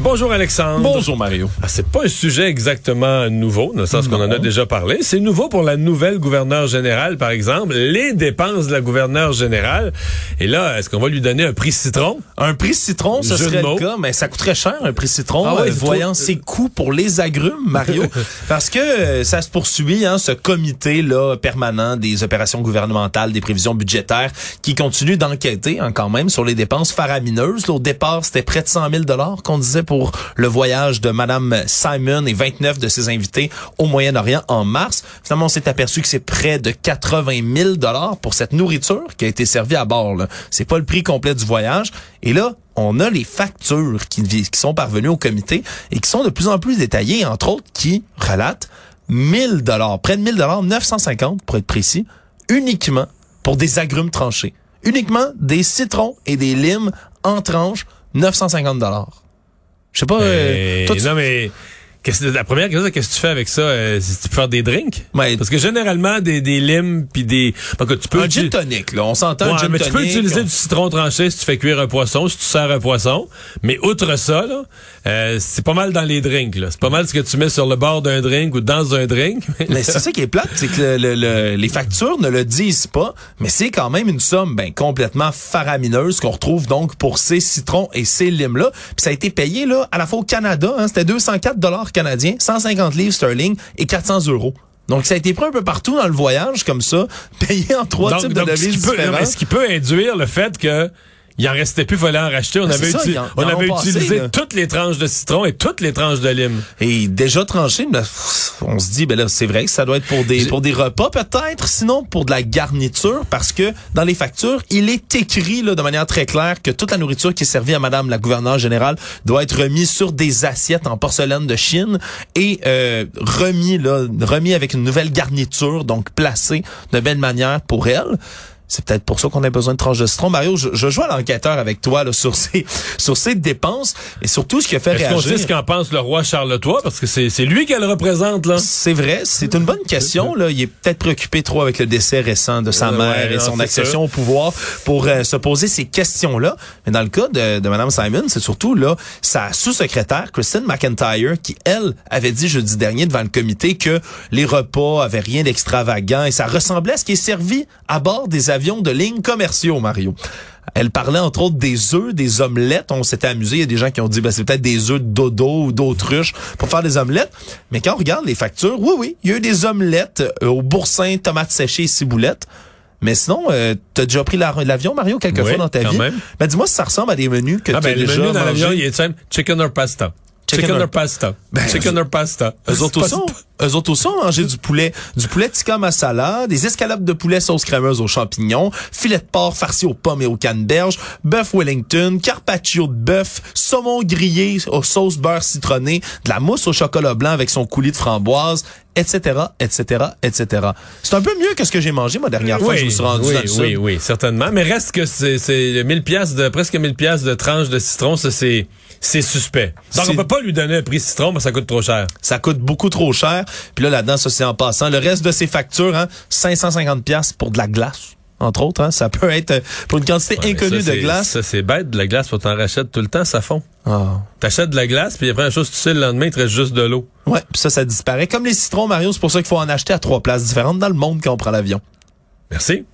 Bonjour Alexandre. Bonjour Mario. Ah, c'est pas un sujet exactement nouveau, dans le sens qu'on en a déjà parlé. C'est nouveau pour la nouvelle gouverneure générale, par exemple, les dépenses de la gouverneure générale. Et là, est-ce qu'on va lui donner un prix citron? Un prix citron, ce Jeu serait le cas, mais ça coûterait cher un prix citron, Ah ouais, euh, voyant ses coûts pour les agrumes, Mario. parce que euh, ça se poursuit, hein, ce comité là permanent des opérations gouvernementales, des prévisions budgétaires, qui continue d'enquêter hein, quand même sur les dépenses faramineuses. Là, au départ, c'était près de 100 000 dollars qu'on disait pour le voyage de Madame Simon et 29 de ses invités au Moyen-Orient en mars. Finalement, on s'est aperçu que c'est près de 80 000 dollars pour cette nourriture qui a été servie à bord. C'est pas le prix complet du voyage. Et là, on a les factures qui sont parvenues au comité et qui sont de plus en plus détaillées, entre autres, qui relatent 1000 dollars, près de 1000 dollars, 950 pour être précis, uniquement pour des agrumes tranchés. Uniquement des citrons et des limes en tranches, 950 dollars. Je sais pas, euh, toi, tu- Non, mais qu'est-ce- la première question, qu'est-ce que tu fais avec ça? Euh, si tu peux faire des drinks? Ouais. Parce que généralement, des, des limes puis des... Que tu peux... un gin tonic, là, on s'entend, Ouais, mais tu peux utiliser on- du citron tranché si tu fais cuire un poisson, si tu sers un poisson. Mais outre ça, là, euh, c'est pas mal dans les drinks. là. C'est pas mal ce que tu mets sur le bord d'un drink ou dans un drink. Mais c'est ça qui est plate, c'est que le- le- le- les factures ne le disent pas, mais c'est quand même une somme ben, complètement faramineuse qu'on retrouve donc pour ces citrons et ces limes-là. Puis ça a été payé là à la fois au Canada, hein, c'était 204 dollars canadiens, 150 livres sterling et 400 euros. Donc ça a été pris un peu partout dans le voyage comme ça, payé en trois donc, types de devises différentes. ce qui peut induire le fait que il en restait plus, fallait en racheter. On Ah, avait, c'est ça, uti- ils en- on ils en avait ont passé, utilisé toutes les tranches de citron et toutes les tranches de lime. Et déjà tranché, ben, on se dit, ben là, c'est vrai que ça doit être pour des, pour des repas peut-être, sinon pour de la garniture, parce que dans les factures, il est écrit là, de manière très claire que toute la nourriture qui est servie à Madame la gouverneure générale doit être remise sur des assiettes en porcelaine de Chine et euh, remis là, remis avec une nouvelle garniture, donc placée de belle manière pour elle. C'est peut-être pour ça qu'on a besoin de tranches de citron. Mario, je, je joue à l'enquêteur avec toi là, sur ces sur ces dépenses et surtout ce qui a fait Est-ce qu'on réagir. sait ce qu'en pense le roi Charles III? Parce que c'est c'est lui qu'elle représente, là. C'est vrai, c'est une bonne question. Là, il est peut-être préoccupé trop avec le décès récent de sa Ouais, mère et son accession au pouvoir pour euh, se poser ces questions-là. Mais dans le cas de, de Mme Simon, c'est surtout là sa sous-secrétaire Kristen McIntyre qui elle avait dit jeudi dernier devant le comité que les repas avaient rien d'extravagant et ça ressemblait à ce qui est servi à bord des avions de ligne commerciaux, Mario. Elle parlait entre autres des œufs, des omelettes. On s'était amusé. Il y a des gens qui ont dit ben, c'est peut-être des œufs de dodo ou d'autruche pour faire des omelettes. Mais quand on regarde les factures, oui, oui, il y a eu des omelettes euh, au boursin, tomates séchées et ciboulettes. Mais sinon, euh, t'as déjà pris la- l'avion, Mario, quelquefois Oui, dans ta vie? même. Ben, dis-moi si ça ressemble à des menus que Ah tu as ben, le déjà menu dans l'avion, il est simple. Chicken or pasta. Chicken Chicken, or- or pasta. Ben, Chicken or pasta. Eux autres aussi, eux autres aussi ont mangé du poulet, du poulet tikka masala, des escalopes de poulet sauce crémeuse aux champignons, filet de porc farci aux pommes et aux canneberges, bœuf Wellington, carpaccio de bœuf, saumon grillé aux sauces beurre citronné, de la mousse au chocolat blanc avec son coulis de framboise, etc., etc., etc. C'est un peu mieux que ce que j'ai mangé, ma dernière fois que je me suis rendu oui, dans le oui, sud. oui, certainement. Mais reste que c'est, c'est 1000 pièces de, presque 1000 pièces de tranche de citron, ça, c'est, c'est suspect. Donc, on peut pas lui donner un prix citron, parce que ça coûte trop cher. Ça coûte beaucoup trop cher. Puis là, là-dedans, ça c'est en passant. Le reste de ces factures, hein, 550 pièces pour de la glace. Entre autres, hein, ça peut être euh, pour une quantité Ouais, inconnue ça, de glace. Ça, c'est bête, de la glace, faut t'en rachètes tout le temps, ça fond. Ah. T'achètes de la glace, puis après, la chose, tu sais, le lendemain, il te reste juste de l'eau. Ouais, puis ça, ça disparaît. Comme les citrons, Mario, c'est pour ça qu'il faut en acheter à trois places différentes dans le monde quand on prend l'avion. Merci.